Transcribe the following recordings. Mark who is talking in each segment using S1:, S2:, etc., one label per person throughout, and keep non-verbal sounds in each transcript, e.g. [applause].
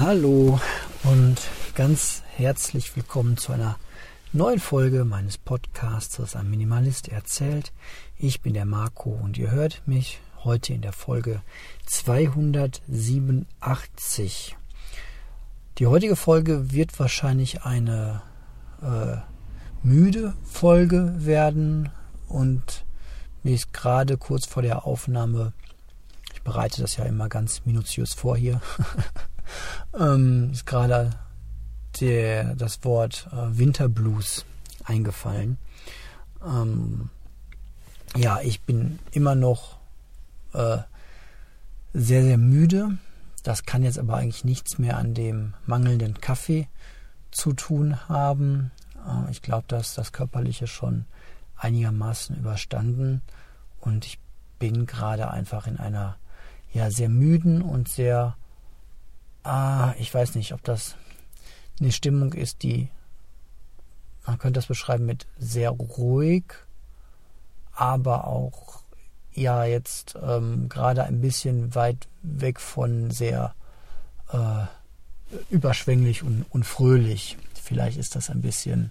S1: Hallo und ganz herzlich willkommen zu einer neuen Folge meines Podcasts, ein Minimalist erzählt. Ich bin der Marco und ihr hört mich heute in der Folge 287. Die heutige Folge wird wahrscheinlich eine äh, müde Folge werden und mir ist gerade kurz vor der Aufnahme, ich bereite das ja immer ganz minutiös vor hier, [laughs] ähm, ist gerade der, das Wort äh, Winterblues eingefallen. Ähm, ja, ich bin immer noch äh, sehr, sehr müde. Das kann jetzt aber eigentlich nichts mehr an dem mangelnden Kaffee zu tun haben. Äh, ich glaube, dass das Körperliche schon einigermaßen überstanden und ich bin gerade einfach in einer ja sehr müden und sehr ah, ich weiß nicht, ob das eine Stimmung ist, die man könnte das beschreiben mit sehr ruhig, aber auch ja jetzt ähm, gerade ein bisschen weit weg von sehr äh, überschwänglich und, und fröhlich. Vielleicht ist das ein bisschen,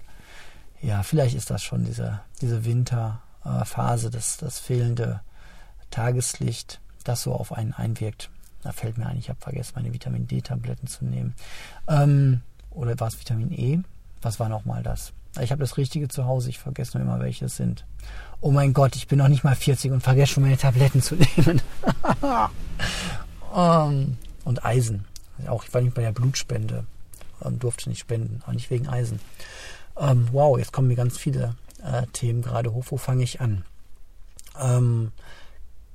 S1: ja, vielleicht ist das schon diese, diese Winterphase, äh, das, das fehlende Tageslicht, das so auf einen einwirkt. Da fällt mir ein, ich habe vergessen, meine Vitamin D-Tabletten zu nehmen. Ähm, oder war es Vitamin E? Was war nochmal das? Ich habe das Richtige zu Hause, ich vergesse nur immer, welche es sind. Oh mein Gott, ich bin noch nicht mal 40 und vergesse schon meine Tabletten zu [laughs] nehmen. um, ähm, und Eisen. Auch ich war nicht bei der Blutspende. Um, durfte nicht spenden, auch nicht wegen Eisen. Ähm, wow, jetzt kommen mir ganz viele äh, Themen gerade hoch. Wo fange ich an? Ähm,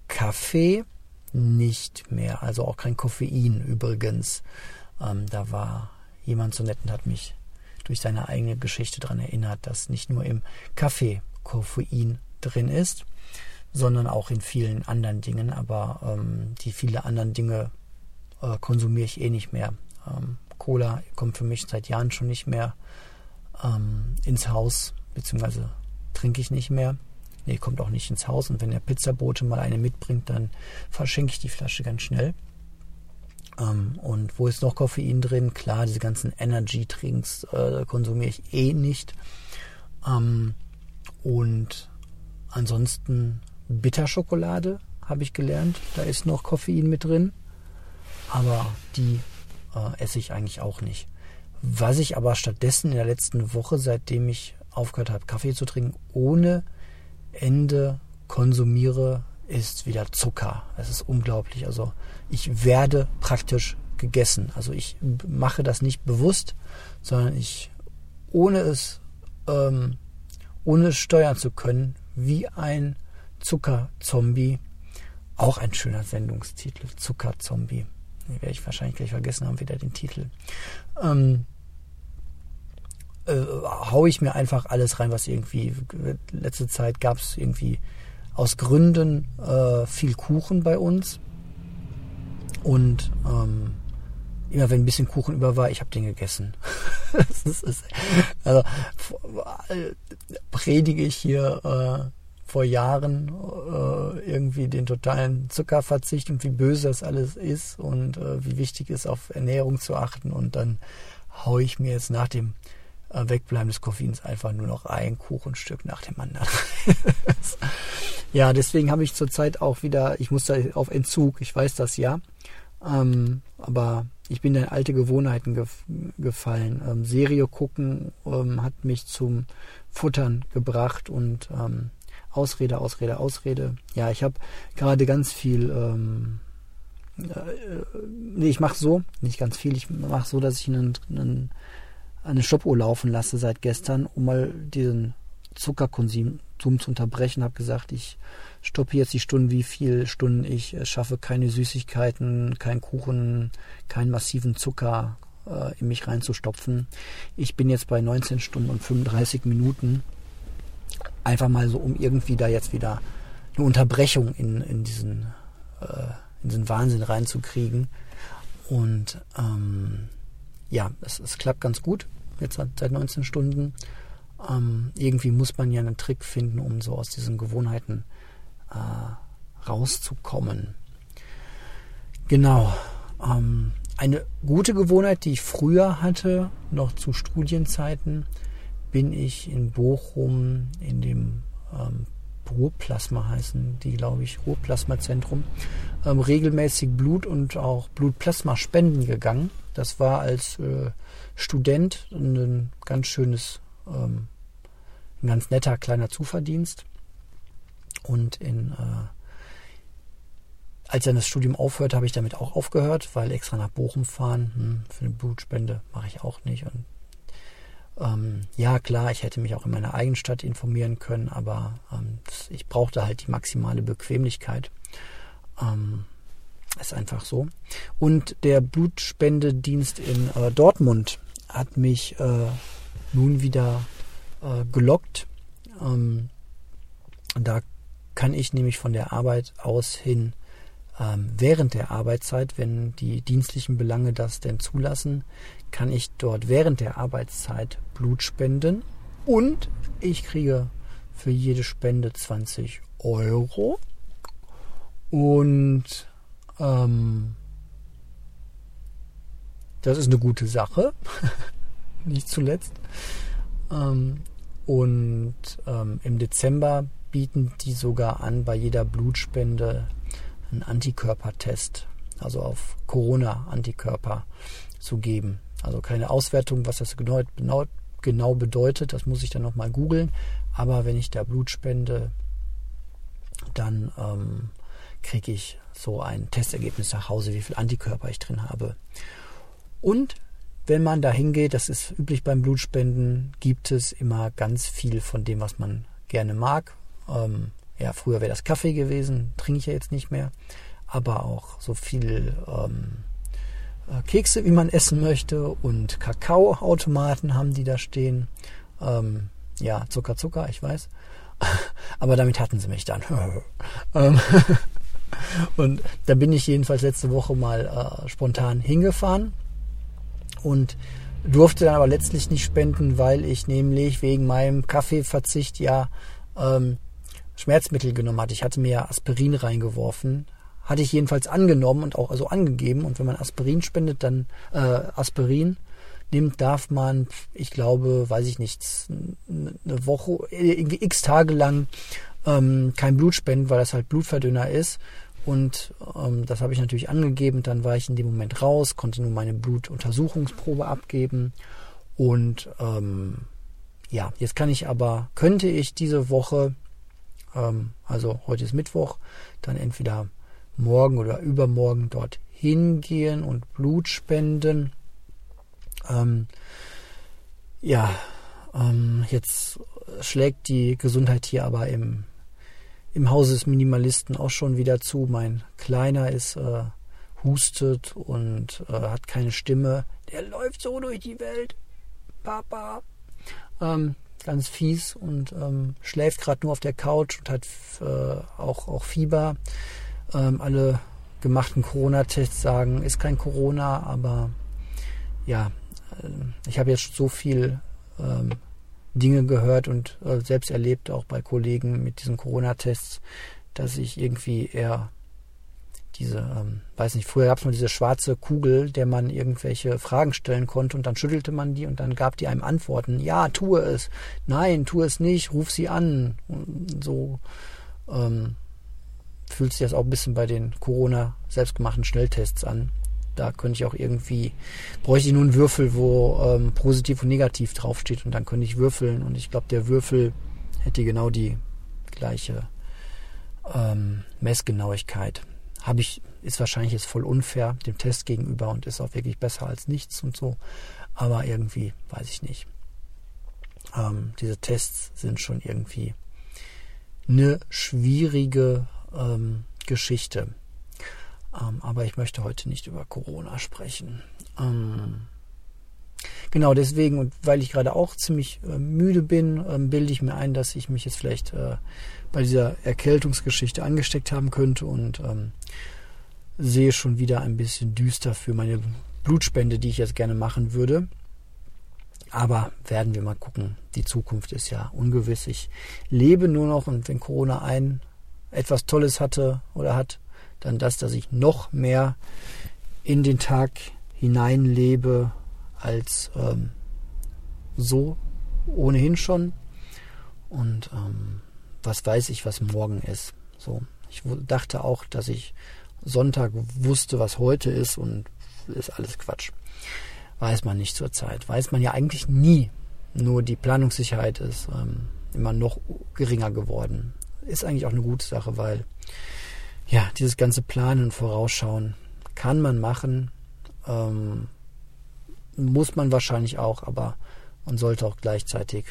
S1: Kaffee nicht mehr. Also auch kein Koffein übrigens. Ähm, da war jemand so nett und hat mich durch seine eigene Geschichte daran erinnert, dass nicht nur im Kaffee Koffein drin ist, sondern auch in vielen anderen Dingen. Aber ähm, die viele anderen Dinge äh, konsumiere ich eh nicht mehr. Ähm, Cola kommt für mich seit Jahren schon nicht mehr ähm, ins Haus, beziehungsweise trinke ich nicht mehr. Nee, kommt auch nicht ins Haus. Und wenn der Pizzabote mal eine mitbringt, dann verschenke ich die Flasche ganz schnell. Ähm, und wo ist noch Koffein drin? Klar, diese ganzen Energy-Drinks äh, konsumiere ich eh nicht. Ähm, und ansonsten Bitterschokolade habe ich gelernt. Da ist noch Koffein mit drin. Aber die äh, esse ich eigentlich auch nicht. Was ich aber stattdessen in der letzten Woche, seitdem ich aufgehört habe, Kaffee zu trinken, ohne Ende konsumiere, ist wieder Zucker. Es ist unglaublich. Also ich werde praktisch gegessen. Also ich mache das nicht bewusst, sondern ich, ohne es, ähm, ohne es steuern zu können, wie ein Zuckerzombie. Auch ein schöner Sendungstitel, Zuckerzombie. Den werde ich wahrscheinlich gleich vergessen haben, wieder den Titel. Ähm, äh, haue ich mir einfach alles rein, was irgendwie, letzte Zeit gab es irgendwie aus Gründen äh, viel Kuchen bei uns. Und ähm, immer wenn ein bisschen Kuchen über war, ich habe den gegessen. [laughs] ist, also predige ich hier äh, vor Jahren äh, irgendwie den totalen Zuckerverzicht und wie böse das alles ist und äh, wie wichtig es ist, auf Ernährung zu achten. Und dann haue ich mir jetzt nach dem äh, Wegbleiben des Koffeins einfach nur noch ein Kuchenstück nach dem anderen. [laughs] ja, deswegen habe ich zurzeit auch wieder, ich muss da auf Entzug, ich weiß das ja, ähm, aber ich bin in alte Gewohnheiten gef gefallen. Ähm, Serie gucken ähm, hat mich zum Futtern gebracht und ähm, Ausrede, Ausrede, Ausrede. Ja, ich habe gerade ganz viel. Ähm, äh, äh nee, ich mache so, nicht ganz viel. Ich mache so, dass ich einen, einen eine Stoppuhr laufen lasse seit gestern, um mal diesen Zuckerkonsum zu unterbrechen. Habe gesagt, ich stoppe jetzt die Stunden, wie viele Stunden ich schaffe, keine Süßigkeiten, keinen Kuchen, keinen massiven Zucker äh, in mich reinzustopfen. Ich bin jetzt bei 19 Stunden und 35 Minuten. Einfach mal so, um irgendwie da jetzt wieder eine Unterbrechung in, in, diesen, äh, in diesen Wahnsinn reinzukriegen. Und ähm, ja, es, es klappt ganz gut, jetzt seit 19 Stunden. Ähm, irgendwie muss man ja einen Trick finden, um so aus diesen Gewohnheiten äh, rauszukommen. Genau. Ähm, eine gute Gewohnheit, die ich früher hatte, noch zu Studienzeiten, bin ich in Bochum in dem ähm, Ruhrplasma heißen die, glaube ich, Ruhrplasmazentrum, ähm, regelmäßig Blut und auch Blutplasma spenden gegangen. Das war als äh, Student ein ganz schönes, ähm, ein ganz netter kleiner Zuverdienst. Und in, äh, als dann das Studium aufhört, habe ich damit auch aufgehört, weil extra nach Bochum fahren hm, für eine Blutspende mache ich auch nicht. Und ähm, ja, klar, ich hätte mich auch in meiner eigenen Stadt informieren können, aber ähm, ich brauchte halt die maximale Bequemlichkeit. Ähm, ist einfach so. Und der Blutspendedienst in äh, Dortmund hat mich äh, nun wieder äh, gelockt. Ähm, da kann ich nämlich von der Arbeit aus hin ähm, während der Arbeitszeit, wenn die dienstlichen Belange das denn zulassen, kann ich dort während der Arbeitszeit Blut spenden und ich kriege für jede Spende 20 Euro und ähm, das ist eine gute Sache, [laughs] nicht zuletzt. Ähm, und ähm, im Dezember bieten die sogar an, bei jeder Blutspende einen Antikörpertest, also auf Corona-Antikörper zu geben. Also keine Auswertung, was das genau, genau, genau bedeutet, das muss ich dann nochmal googeln. Aber wenn ich da Blut spende, dann ähm, kriege ich so ein Testergebnis nach Hause, wie viel Antikörper ich drin habe. Und wenn man da hingeht, das ist üblich beim Blutspenden, gibt es immer ganz viel von dem, was man gerne mag. Ähm, ja, früher wäre das Kaffee gewesen, trinke ich ja jetzt nicht mehr. Aber auch so viel ähm, äh, Kekse, wie man essen möchte und Kakaoautomaten haben die da stehen. Ähm, ja, Zucker, Zucker, ich weiß. [laughs] Aber damit hatten sie mich dann. [laughs] Ähm, [laughs] und da bin ich jedenfalls letzte Woche mal äh, spontan hingefahren und durfte dann aber letztlich nicht spenden, weil ich nämlich wegen meinem Kaffeeverzicht ja ähm, Schmerzmittel genommen hatte. Ich hatte mir Aspirin reingeworfen, hatte ich jedenfalls angenommen und auch also angegeben. Und wenn man Aspirin spendet, dann äh, Aspirin nimmt, darf man, ich glaube, weiß ich nicht, eine Woche, irgendwie x Tage lang ähm, kein Blut spenden, weil das halt Blutverdünner ist. Und ähm, das habe ich natürlich angegeben. Dann war ich in dem Moment raus, konnte nur meine Blutuntersuchungsprobe abgeben. Und ähm, ja, jetzt kann ich aber, könnte ich diese Woche, ähm, also heute ist Mittwoch, dann entweder morgen oder übermorgen dort hingehen und Blut spenden. Ähm, ja, ähm, jetzt schlägt die Gesundheit hier aber im, im Hause des Minimalisten auch schon wieder zu. Mein Kleiner ist äh, hustet und äh, hat keine Stimme. Der läuft so durch die Welt. Papa. Ähm, ganz fies und ähm, schläft gerade nur auf der Couch und hat äh, auch, auch Fieber. Ähm, alle gemachten Corona-Tests sagen, ist kein Corona, aber ja, äh, ich habe jetzt so viel ähm, Dinge gehört und äh, selbst erlebt, auch bei Kollegen mit diesen Corona-Tests, dass ich irgendwie eher diese, ähm, weiß nicht, früher gab es mal diese schwarze Kugel, der man irgendwelche Fragen stellen konnte und dann schüttelte man die und dann gab die einem Antworten. Ja, tue es. Nein, tue es nicht, ruf sie an. Und so ähm, fühlt sich das auch ein bisschen bei den Corona selbstgemachten Schnelltests an. Da könnte ich auch irgendwie, bräuchte ich nur einen Würfel, wo ähm, positiv und negativ draufsteht und dann könnte ich würfeln und ich glaube, der Würfel hätte genau die gleiche ähm, Messgenauigkeit. Habe ich, ist wahrscheinlich jetzt voll unfair dem Test gegenüber und ist auch wirklich besser als nichts und so. Aber irgendwie, weiß ich nicht. Ähm, diese Tests sind schon irgendwie eine schwierige ähm, Geschichte. Ähm, aber ich möchte heute nicht über Corona sprechen. Ähm, genau deswegen und weil ich gerade auch ziemlich äh, müde bin, ähm, bilde ich mir ein, dass ich mich jetzt vielleicht äh, bei dieser Erkältungsgeschichte angesteckt haben könnte und ähm, sehe schon wieder ein bisschen düster für meine Blutspende, die ich jetzt gerne machen würde. Aber werden wir mal gucken. Die Zukunft ist ja ungewiss. Ich lebe nur noch und wenn Corona ein etwas Tolles hatte oder hat, dann das, dass ich noch mehr in den Tag hineinlebe als ähm, so ohnehin schon. Und ähm, was weiß ich, was morgen ist. So, ich dachte auch, dass ich Sonntag wusste, was heute ist und ist alles Quatsch. Weiß man nicht zur Zeit. Weiß man ja eigentlich nie. Nur die Planungssicherheit ist ähm, immer noch geringer geworden. Ist eigentlich auch eine gute Sache, weil ja, dieses ganze Planen und Vorausschauen kann man machen. Ähm, muss man wahrscheinlich auch, aber man sollte auch gleichzeitig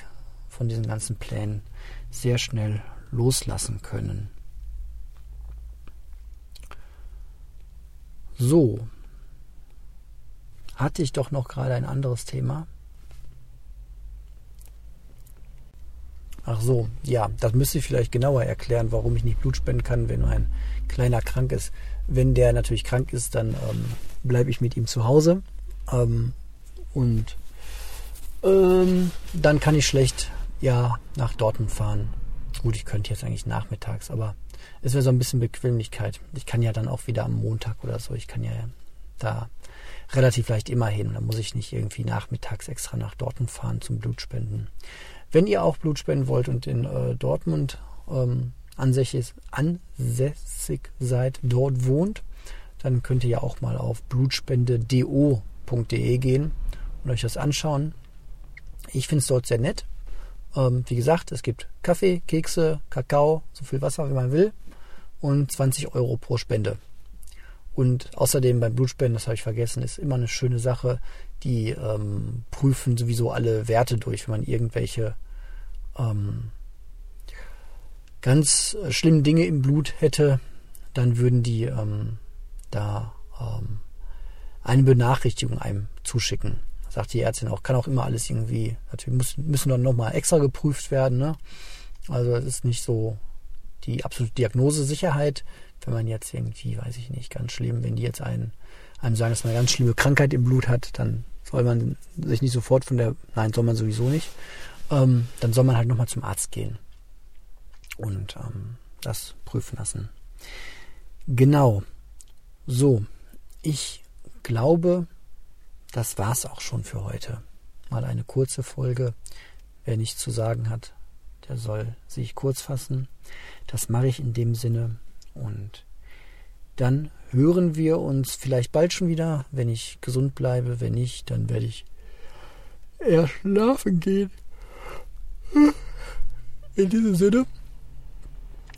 S1: von diesen ganzen Plänen sehr schnell loslassen können. So, hatte ich doch noch gerade ein anderes Thema. Ach so, ja, das müsste ich vielleicht genauer erklären, warum ich nicht Blut spenden kann, wenn ein Kleiner krank ist. Wenn der natürlich krank ist, dann ähm, bleibe ich mit ihm zu Hause. Ähm, und ähm, dann kann ich schlecht ja nach Dortmund fahren. Gut, ich könnte jetzt eigentlich nachmittags, aber es wäre so ein bisschen Bequemlichkeit. Ich kann ja dann auch wieder am Montag oder so, ich kann ja da relativ leicht immer hin. Da muss ich nicht irgendwie nachmittags extra nach Dortmund fahren zum Blutspenden. Wenn ihr auch Blut spenden wollt und in äh, Dortmund ähm, ansässig, ansässig seid, dort wohnt, dann könnt ihr ja auch mal auf blutspende.do.de gehen und euch das anschauen. Ich finde es dort sehr nett. Ähm, wie gesagt, es gibt Kaffee, Kekse, Kakao, so viel Wasser, wie man will und 20 Euro pro Spende. Und außerdem beim Blutspenden, das habe ich vergessen, ist immer eine schöne Sache. Die ähm, prüfen sowieso alle Werte durch, wenn man irgendwelche ähm, ganz äh, schlimmen Dinge im Blut hätte, dann würden die ähm, da ähm, eine Benachrichtigung einem zuschicken. Sagt die Ärztin auch, kann auch immer alles irgendwie, natürlich muss, müssen dann nochmal extra geprüft werden. Ne? Also es ist nicht so die absolute Diagnosesicherheit, wenn man jetzt irgendwie, weiß ich nicht, ganz schlimm, wenn die jetzt einen, einem sagen, dass man eine ganz schlimme Krankheit im Blut hat, dann soll man sich nicht sofort von der, nein, soll man sowieso nicht, ähm, dann soll man halt nochmal zum Arzt gehen und ähm, das prüfen lassen. Genau. So, ich glaube, das war's auch schon für heute. Mal eine kurze Folge. Wer nichts zu sagen hat, der soll sich kurz fassen. Das mache ich in dem Sinne. Und dann hören wir uns vielleicht bald schon wieder, wenn ich gesund bleibe. Wenn nicht, dann werde ich eher schlafen gehen. In diesem Sinne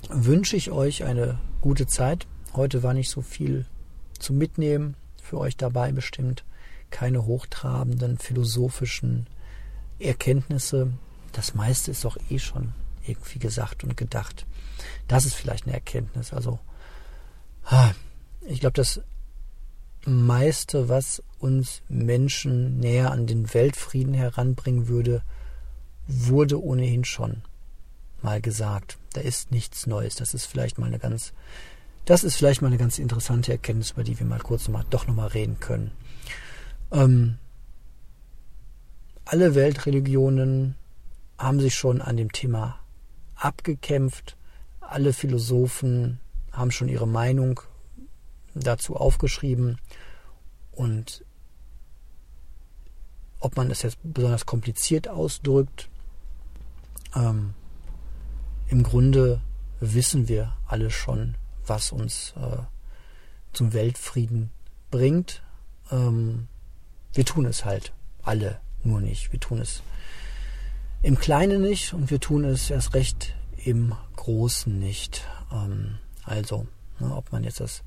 S1: wünsche ich euch eine gute Zeit. Heute war nicht so viel zum Mitnehmen für euch dabei bestimmt. Keine hochtrabenden philosophischen Erkenntnisse. Das meiste ist doch eh schon irgendwie gesagt und gedacht. Das ist vielleicht eine Erkenntnis. Also, ich glaube, das meiste, was uns Menschen näher an den Weltfrieden heranbringen würde, wurde ohnehin schon mal gesagt. Da ist nichts Neues. Das ist vielleicht mal eine ganz, das ist vielleicht mal eine ganz interessante Erkenntnis, über die wir mal kurz nochmal, doch nochmal reden können. Ähm, alle Weltreligionen haben sich schon an dem Thema abgekämpft. Alle Philosophen haben schon ihre Meinung dazu aufgeschrieben. Und ob man es jetzt besonders kompliziert ausdrückt, ähm, im Grunde wissen wir alle schon, was uns äh, zum Weltfrieden bringt. Ähm, wir tun es halt alle nur nicht. Wir tun es im Kleinen nicht und wir tun es erst recht im Großen nicht. Ähm, also, ne, ob man jetzt das.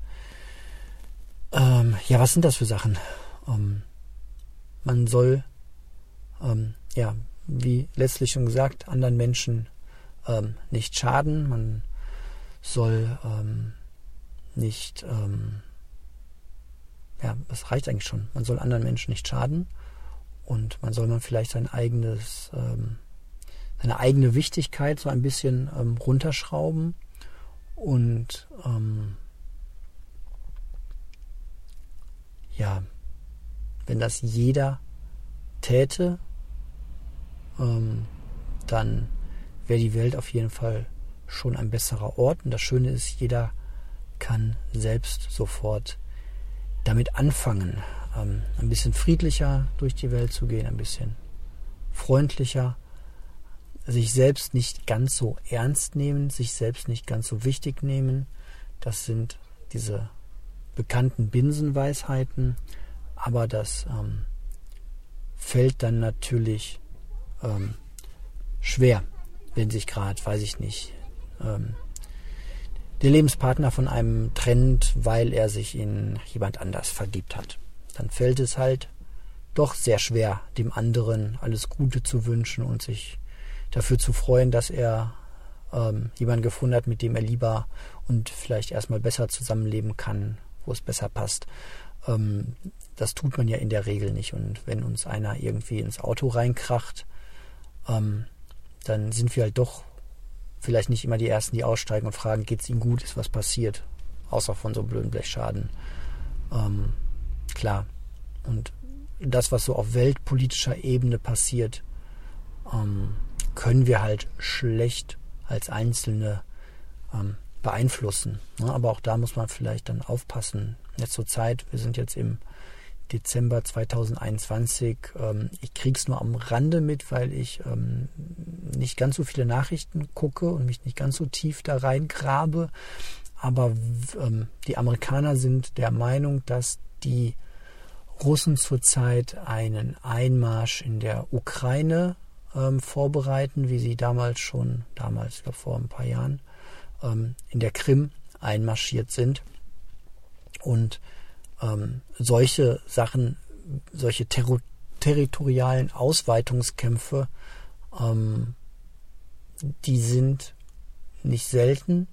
S1: Ähm, ja, was sind das für Sachen? Ähm, man soll, ähm, ja, wie letztlich schon gesagt, anderen Menschen ähm, nicht schaden. Man soll ähm, nicht, ja, das reicht eigentlich schon. Man soll anderen Menschen nicht schaden und man soll man vielleicht sein eigenes seine eigene Wichtigkeit so ein bisschen ähm, runterschrauben und ähm, ja, wenn das jeder täte, ähm, dann wäre die Welt auf jeden Fall schon ein besserer Ort. Und das Schöne ist, jeder kann selbst sofort damit anfangen. ähm, ein bisschen friedlicher durch die Welt zu gehen, ein bisschen freundlicher, sich selbst nicht ganz so ernst nehmen, sich selbst nicht ganz so wichtig nehmen. Das sind diese bekannten Binsenweisheiten, aber das ähm, fällt dann natürlich ähm, schwer, wenn sich gerade, weiß ich nicht, ähm, der Lebenspartner von einem trennt, weil er sich in jemand anders vergibt hat. Dann fällt es halt doch sehr schwer, dem anderen alles Gute zu wünschen und sich dafür zu freuen, dass er ähm, jemanden gefunden hat, mit dem er lieber und vielleicht erstmal besser zusammenleben kann, wo es besser passt. Ähm, das tut man ja in der Regel nicht. Und wenn uns einer irgendwie ins Auto reinkracht, ähm, dann sind wir halt doch vielleicht nicht immer die Ersten, die aussteigen und fragen, geht es ihm gut, ist was passiert, außer von so blöden Blechschaden. Ähm, klar. Und das, was so auf weltpolitischer Ebene passiert, ähm, können wir halt schlecht als Einzelne ähm, beeinflussen. Ne? Aber auch da muss man vielleicht dann aufpassen. Jetzt zur Zeit, wir sind jetzt im Dezember 2021. Ähm, ich kriege es nur am Rande mit, weil ich ähm, nicht ganz so viele Nachrichten gucke und mich nicht ganz so tief da reingrabe. Aber ähm, die Amerikaner sind der Meinung, dass die Russen zurzeit einen Einmarsch in der Ukraine ähm, vorbereiten, wie sie damals schon, damals, ich glaube vor ein paar Jahren, ähm, in der Krim einmarschiert sind. Und ähm, solche Sachen, solche ter territorialen Ausweitungskämpfe, ähm, die sind nicht selten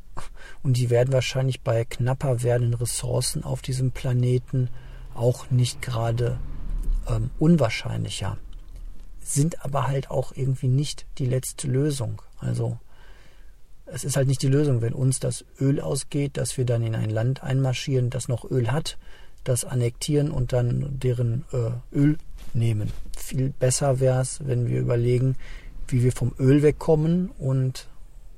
S1: und die werden wahrscheinlich bei knapper werdenden Ressourcen auf diesem Planeten auch nicht gerade ähm, unwahrscheinlicher sind aber halt auch irgendwie nicht die letzte Lösung. Also es ist halt nicht die Lösung, wenn uns das Öl ausgeht, dass wir dann in ein Land einmarschieren, das noch Öl hat, das annektieren und dann deren äh, Öl nehmen. Viel besser wäre es, wenn wir überlegen, wie wir vom Öl wegkommen und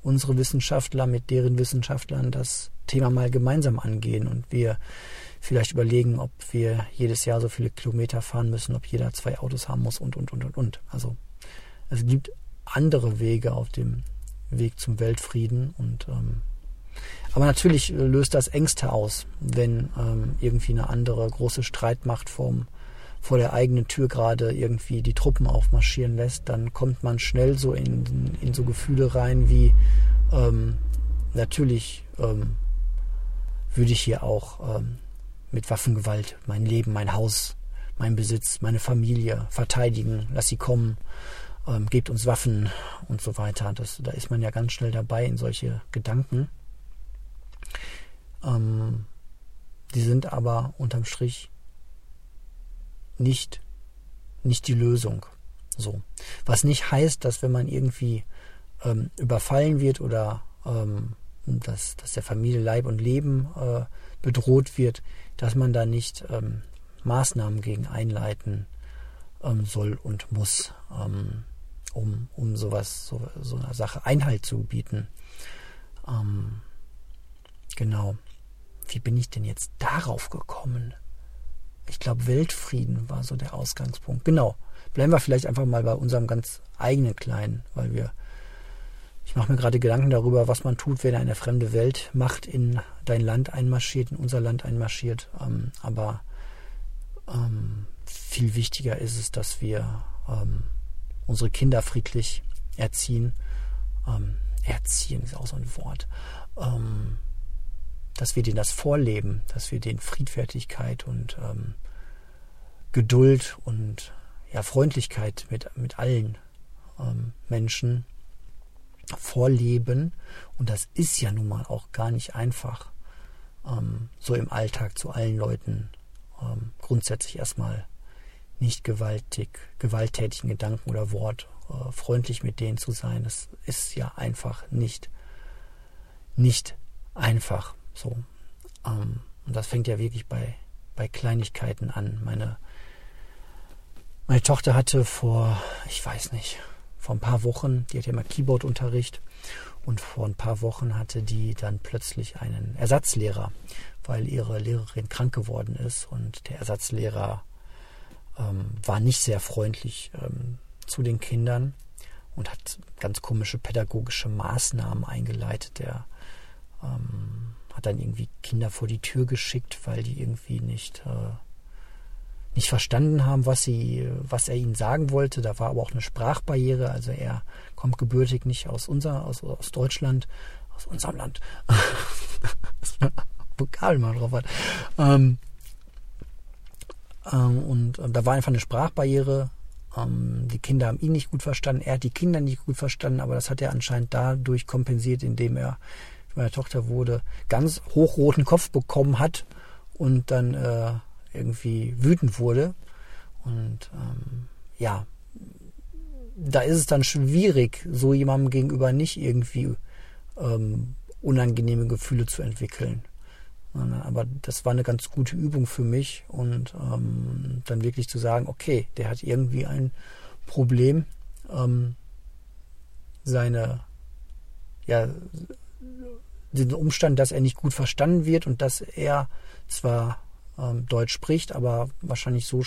S1: unsere Wissenschaftler mit deren Wissenschaftlern das Thema mal gemeinsam angehen und wir vielleicht überlegen, ob wir jedes Jahr so viele Kilometer fahren müssen, ob jeder zwei Autos haben muss und, und, und, und, und. Also es gibt andere Wege auf dem Weg zum Weltfrieden und ähm, aber natürlich löst das Ängste aus, wenn ähm, irgendwie eine andere große Streitmacht vom, vor der eigenen Tür gerade irgendwie die Truppen aufmarschieren lässt, dann kommt man schnell so in, in so Gefühle rein wie ähm, natürlich ähm, würde ich hier auch ähm, mit Waffengewalt mein Leben, mein Haus, mein Besitz, meine Familie verteidigen, lass sie kommen, ähm, gebt uns Waffen und so weiter. Das, da ist man ja ganz schnell dabei in solche Gedanken. Ähm, die sind aber unterm Strich nicht, nicht die Lösung. So. Was nicht heißt, dass wenn man irgendwie ähm, überfallen wird oder ähm, dass, dass der Familie Leib und Leben äh, bedroht wird, dass man da nicht ähm, Maßnahmen gegen einleiten ähm, soll und muss, ähm, um, um sowas, so, so einer Sache Einhalt zu bieten. Genau. Wie bin ich denn jetzt darauf gekommen? Ich glaube, Weltfrieden war so der Ausgangspunkt. Genau. Bleiben wir vielleicht einfach mal bei unserem ganz eigenen Kleinen, weil wir ich mache mir gerade Gedanken darüber, was man tut, wenn eine fremde Weltmacht in dein Land einmarschiert, in unser Land einmarschiert. Ähm, aber ähm, viel wichtiger ist es, dass wir ähm, unsere Kinder friedlich erziehen. Ähm, erziehen ist auch so ein Wort. Ähm, dass wir denen das vorleben, dass wir denen Friedfertigkeit und ähm, Geduld und ja, Freundlichkeit mit, mit allen Menschen vorleben. Und das ist ja nun mal auch gar nicht einfach, ähm, so im Alltag zu allen Leuten ähm, grundsätzlich erstmal nicht gewaltig, gewalttätigen Gedanken oder Wort äh, freundlich mit denen zu sein. Das ist ja einfach nicht, nicht einfach so. Ähm, und das fängt ja wirklich bei, bei Kleinigkeiten an. Meine, meine Tochter hatte vor, ich weiß nicht, vor ein paar Wochen, die hatte immer Keyboard-Unterricht und vor ein paar Wochen hatte die dann plötzlich einen Ersatzlehrer, weil ihre Lehrerin krank geworden ist und der Ersatzlehrer ähm, war nicht sehr freundlich ähm, zu den Kindern und hat ganz komische pädagogische Maßnahmen eingeleitet. Der ähm, hat dann irgendwie Kinder vor die Tür geschickt, weil die irgendwie nicht äh, nicht verstanden haben, was sie, was er ihnen sagen wollte. Da war aber auch eine Sprachbarriere. Also er kommt gebürtig nicht aus unser, aus, aus Deutschland, aus unserem Land. [laughs] Vokal mal drauf hat. Ähm, ähm, und äh, da war einfach eine Sprachbarriere. Ähm, die Kinder haben ihn nicht gut verstanden. Er hat die Kinder nicht gut verstanden, aber das hat er anscheinend dadurch kompensiert, indem er, wie meine Tochter wurde, ganz hochroten Kopf bekommen hat und dann äh, irgendwie wütend wurde. Und ähm, ja, da ist es dann schwierig, so jemandem gegenüber nicht irgendwie ähm, unangenehme Gefühle zu entwickeln. Aber das war eine ganz gute Übung für mich und ähm, dann wirklich zu sagen, okay, der hat irgendwie ein Problem, ähm, seine, ja, den Umstand, dass er nicht gut verstanden wird und dass er zwar ähm, Deutsch spricht, aber wahrscheinlich so,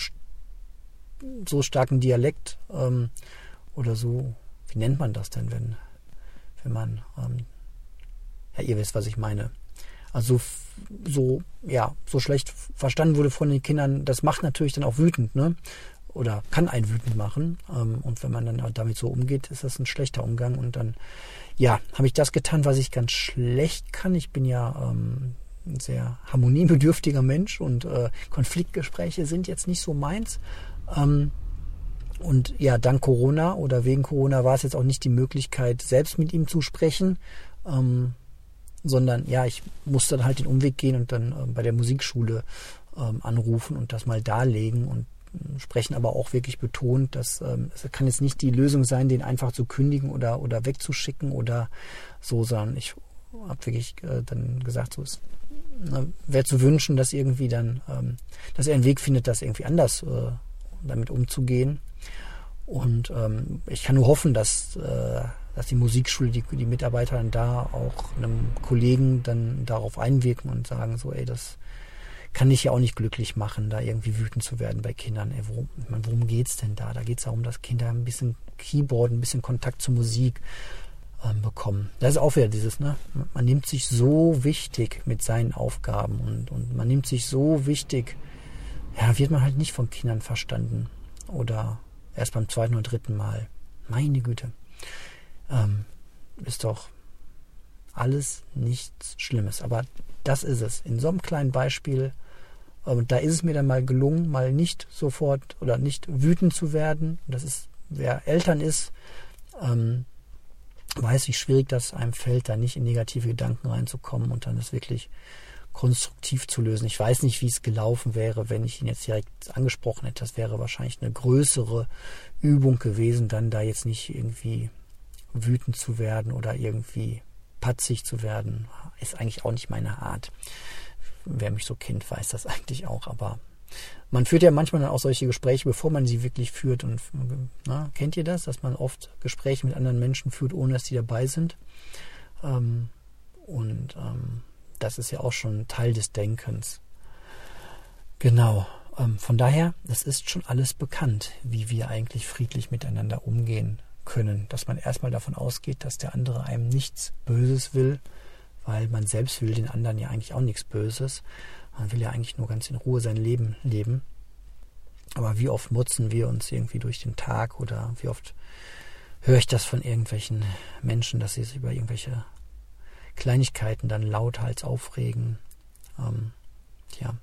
S1: so starken Dialekt ähm, oder so, wie nennt man das denn, wenn, wenn man, ähm, ja, ihr wisst, was ich meine. Also so, ja, so schlecht verstanden wurde von den Kindern, das macht natürlich dann auch wütend, ne? Oder kann einen wütend machen. Ähm, und wenn man dann damit so umgeht, ist das ein schlechter Umgang. Und dann, ja, habe ich das getan, was ich ganz schlecht kann. Ich bin ja ähm, ein sehr harmoniebedürftiger Mensch und äh, Konfliktgespräche sind jetzt nicht so meins. Ähm, und ja, dank Corona oder wegen Corona war es jetzt auch nicht die Möglichkeit, selbst mit ihm zu sprechen, ähm, sondern ja, ich musste dann halt den Umweg gehen und dann ähm, bei der Musikschule ähm, anrufen und das mal darlegen und äh, sprechen aber auch wirklich betont, dass ähm, es kann jetzt nicht die Lösung sein, den einfach zu kündigen oder oder wegzuschicken oder so, sondern ich habe wirklich äh, dann gesagt, so ist wäre zu wünschen, dass irgendwie dann, ähm, dass er einen Weg findet, das irgendwie anders äh, damit umzugehen. Und ähm, ich kann nur hoffen, dass, äh, dass die Musikschule, die, die Mitarbeiter dann da auch einem Kollegen dann darauf einwirken und sagen, so, ey, das kann dich ja auch nicht glücklich machen, da irgendwie wütend zu werden bei Kindern. Ey, worum, meine, worum geht's denn da? Da geht's darum, dass Kinder ein bisschen Keyboard, ein bisschen Kontakt zur Musik, ähm, bekommen. Das ist auch wieder dieses, ne? Man nimmt sich so wichtig mit seinen Aufgaben und, und man nimmt sich so wichtig, ja, wird man halt nicht von Kindern verstanden. Oder erst beim zweiten oder dritten Mal. Meine Güte. Ähm, ist doch alles nichts Schlimmes. Aber das ist es. In so einem kleinen Beispiel, äh, da ist es mir dann mal gelungen, mal nicht sofort oder nicht wütend zu werden. Das ist, wer Eltern ist, ähm, weiß, wie schwierig das einem fällt, da nicht in negative Gedanken reinzukommen und dann das wirklich konstruktiv zu lösen. Ich weiß nicht, wie es gelaufen wäre, wenn ich ihn jetzt direkt angesprochen hätte. Das wäre wahrscheinlich eine größere Übung gewesen, dann da jetzt nicht irgendwie wütend zu werden oder irgendwie patzig zu werden. Ist eigentlich auch nicht meine Art. Wer mich so kennt, weiß das [laughs] eigentlich auch, aber man führt ja manchmal dann auch solche Gespräche, bevor man sie wirklich führt. Und na, kennt ihr das, dass man oft Gespräche mit anderen Menschen führt, ohne dass die dabei sind? Ähm, und ähm, das ist ja auch schon Teil des Denkens. Genau. Ähm, von daher, es ist schon alles bekannt, wie wir eigentlich friedlich miteinander umgehen können. Dass man erstmal davon ausgeht, dass der andere einem nichts Böses will, weil man selbst will den anderen ja eigentlich auch nichts Böses. Man will ja eigentlich nur ganz in Ruhe sein Leben leben. Aber wie oft mutzen wir uns irgendwie durch den Tag oder wie oft höre ich das von irgendwelchen Menschen, dass sie sich über irgendwelche Kleinigkeiten dann lauthals aufregen. Ähm, ja.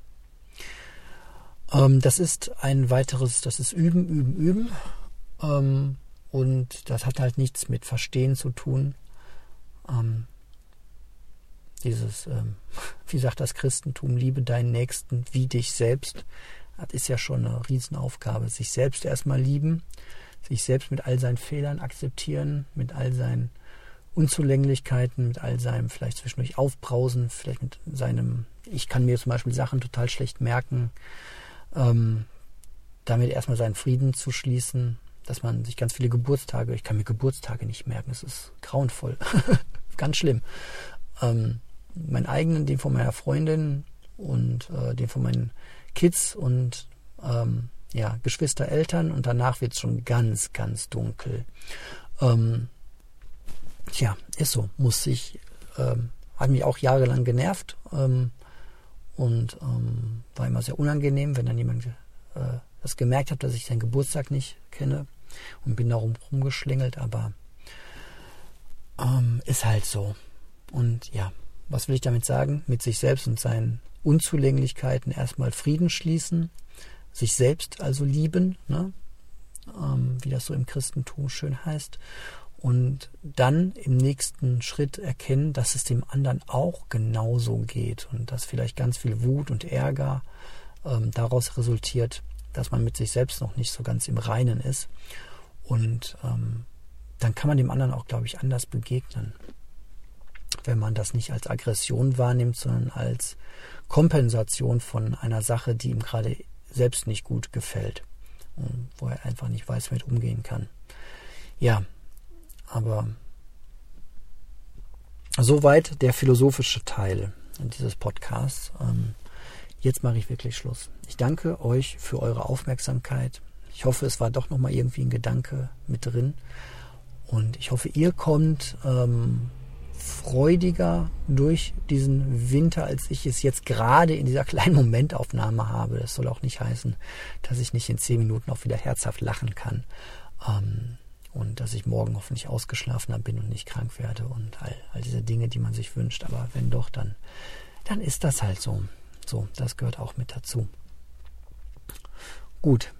S1: Ähm, das ist ein weiteres, das ist Üben, Üben, Üben. Ähm, und das hat halt nichts mit Verstehen zu tun. Ähm, dieses, ähm, [laughs] wie sagt das Christentum, liebe deinen Nächsten wie dich selbst, das ist ja schon eine Riesenaufgabe. Sich selbst erstmal lieben, sich selbst mit all seinen Fehlern akzeptieren, mit all seinen Unzulänglichkeiten, mit all seinem vielleicht zwischendurch Aufbrausen, vielleicht mit seinem, ich kann mir zum Beispiel Sachen total schlecht merken, ähm, damit erstmal seinen Frieden zu schließen, dass man sich ganz viele Geburtstage, ich kann mir Geburtstage nicht merken, das ist grauenvoll, [laughs] ganz schlimm. Ähm, meinen eigenen, den von meiner Freundin und äh, den von meinen Kids und ähm, ja, Geschwister, Eltern und danach wird es schon ganz, ganz dunkel. Ähm, tja, ist so, muss sich, ähm, hat mich auch jahrelang genervt ähm, und ähm, war immer sehr unangenehm, wenn dann jemand äh, das gemerkt hat, dass ich seinen Geburtstag nicht kenne und bin darum rumgeschlingelt, aber ähm, ist halt so. Und ja, was will ich damit sagen? Mit sich selbst und seinen Unzulänglichkeiten erstmal Frieden schließen, sich selbst also lieben, ne? ähm, wie das so im Christentum schön heißt, und dann im nächsten Schritt erkennen, dass es dem anderen auch genauso geht und dass vielleicht ganz viel Wut und Ärger ähm, daraus resultiert, dass man mit sich selbst noch nicht so ganz im Reinen ist. Und ähm, dann kann man dem anderen auch, glaube ich, anders begegnen. Wenn man das nicht als Aggression wahrnimmt, sondern als Kompensation von einer Sache, die ihm gerade selbst nicht gut gefällt und wo er einfach nicht weiß, mit umgehen kann. Ja, aber soweit der philosophische Teil dieses Podcasts. Ähm, jetzt mache ich wirklich Schluss. Ich danke euch für eure Aufmerksamkeit. Ich hoffe, es war doch noch mal irgendwie ein Gedanke mit drin. Und ich hoffe, ihr kommt ähm, freudiger durch diesen Winter, als ich es jetzt gerade in dieser [laughs] kleinen Momentaufnahme habe. Das soll auch nicht heißen, dass ich nicht in zehn Minuten auch wieder herzhaft lachen kann. Ähm, und dass ich morgen hoffentlich ausgeschlafener bin und nicht krank werde und all, all diese Dinge, die man sich wünscht. Aber wenn doch, dann, dann ist das halt so. So, das gehört auch mit dazu. Gut,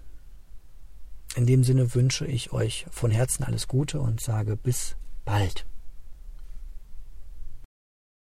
S1: in dem Sinne wünsche ich euch von Herzen alles Gute und sage bis bald.